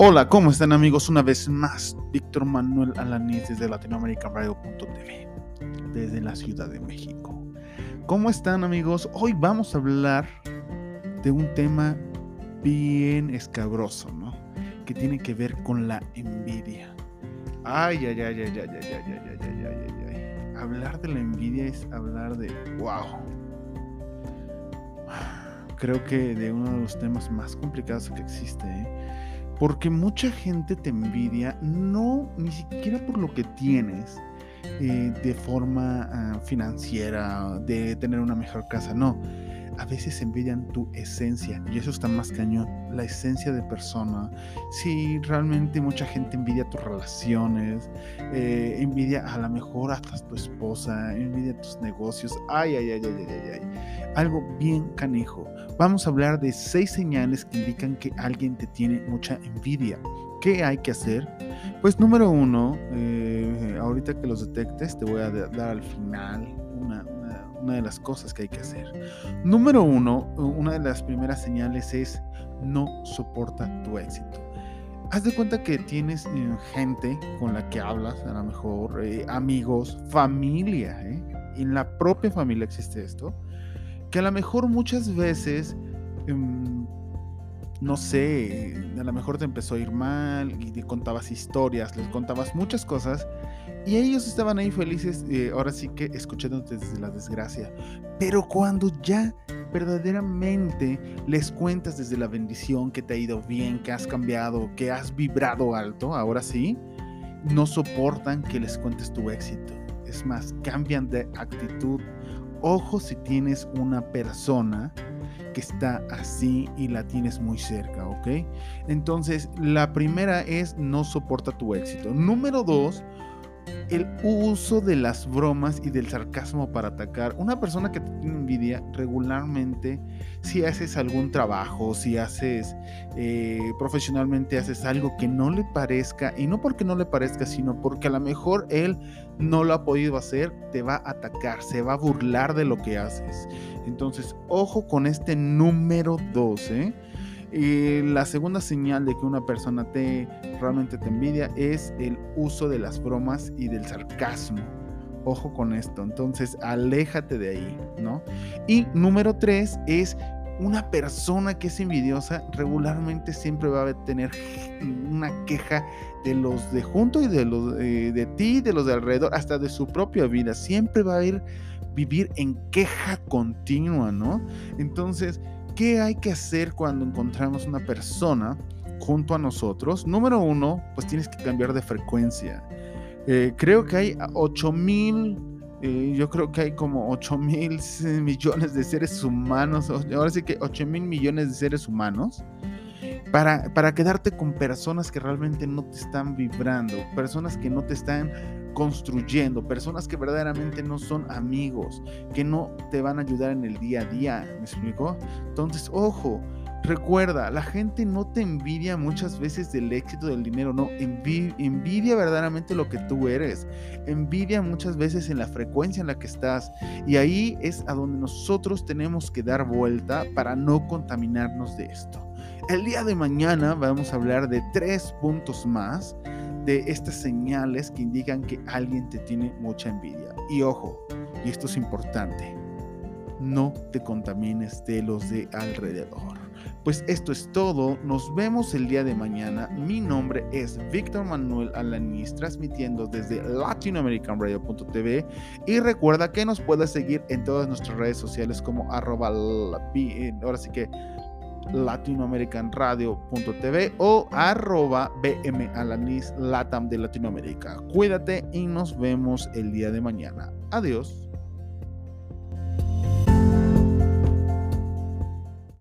Hola, ¿cómo están amigos? Una vez más, Víctor Manuel Alaniz desde latinoamericaradio.tv, desde la Ciudad de México. ¿Cómo están amigos? Hoy vamos a hablar de un tema bien escabroso, ¿no? Que tiene que ver con la envidia. Ay, ay, ay, ay, ay, ay, ay, ay, ay, ay, ay, ay. Hablar de la envidia es hablar de wow. Creo que de uno de los temas más complicados que existe, ¿eh? Porque mucha gente te envidia, no ni siquiera por lo que tienes eh, de forma ah, financiera, de tener una mejor casa, no a veces envidian tu esencia y eso está más cañón, la esencia de persona. Si realmente mucha gente envidia tus relaciones, eh, envidia a lo mejor hasta tu esposa, envidia tus negocios, ay, ay, ay, ay, ay, ay, algo bien canijo. Vamos a hablar de seis señales que indican que alguien te tiene mucha envidia. ¿Qué hay que hacer? Pues número uno, eh, ahorita que los detectes, te voy a dar al final una, una de las cosas que hay que hacer. Número uno, una de las primeras señales es no soporta tu éxito. Haz de cuenta que tienes eh, gente con la que hablas, a lo mejor eh, amigos, familia, ¿eh? en la propia familia existe esto, que a lo mejor muchas veces em, no sé, a lo mejor te empezó a ir mal y te contabas historias, les contabas muchas cosas y ellos estaban ahí felices, eh, ahora sí que escuchándote desde la desgracia. Pero cuando ya verdaderamente les cuentas desde la bendición que te ha ido bien, que has cambiado, que has vibrado alto, ahora sí, no soportan que les cuentes tu éxito. Es más, cambian de actitud. Ojo si tienes una persona que está así y la tienes muy cerca, ¿ok? Entonces, la primera es no soporta tu éxito. Número dos, el uso de las bromas y del sarcasmo para atacar. Una persona que te tiene envidia regularmente, si haces algún trabajo, si haces eh, profesionalmente, haces algo que no le parezca, y no porque no le parezca, sino porque a lo mejor él no lo ha podido hacer, te va a atacar, se va a burlar de lo que haces. Entonces, ojo con este número 12 y la segunda señal de que una persona te realmente te envidia es el uso de las bromas y del sarcasmo. Ojo con esto, entonces aléjate de ahí, ¿no? Y número tres es una persona que es envidiosa regularmente siempre va a tener una queja de los de junto y de los eh, de ti, de los de alrededor, hasta de su propia vida. Siempre va a ir vivir en queja continua, ¿no? Entonces, ¿Qué hay que hacer cuando encontramos una persona junto a nosotros? Número uno, pues tienes que cambiar de frecuencia. Eh, creo que hay 8 mil, eh, yo creo que hay como 8 mil millones de seres humanos, ahora sí que 8 mil millones de seres humanos, para, para quedarte con personas que realmente no te están vibrando, personas que no te están construyendo, personas que verdaderamente no son amigos, que no te van a ayudar en el día a día, ¿me explico? Entonces, ojo, recuerda, la gente no te envidia muchas veces del éxito del dinero, no, envidia verdaderamente lo que tú eres, envidia muchas veces en la frecuencia en la que estás y ahí es a donde nosotros tenemos que dar vuelta para no contaminarnos de esto. El día de mañana vamos a hablar de tres puntos más de estas señales que indican que alguien te tiene mucha envidia. Y ojo, y esto es importante, no te contamines de los de alrededor. Pues esto es todo, nos vemos el día de mañana. Mi nombre es Víctor Manuel Alanis, transmitiendo desde latinoamericanradio.tv y recuerda que nos puedes seguir en todas nuestras redes sociales como arroba, ahora sí que latinoamericanradio.tv o arroba bmalanis latam de Latinoamérica. Cuídate y nos vemos el día de mañana. Adiós.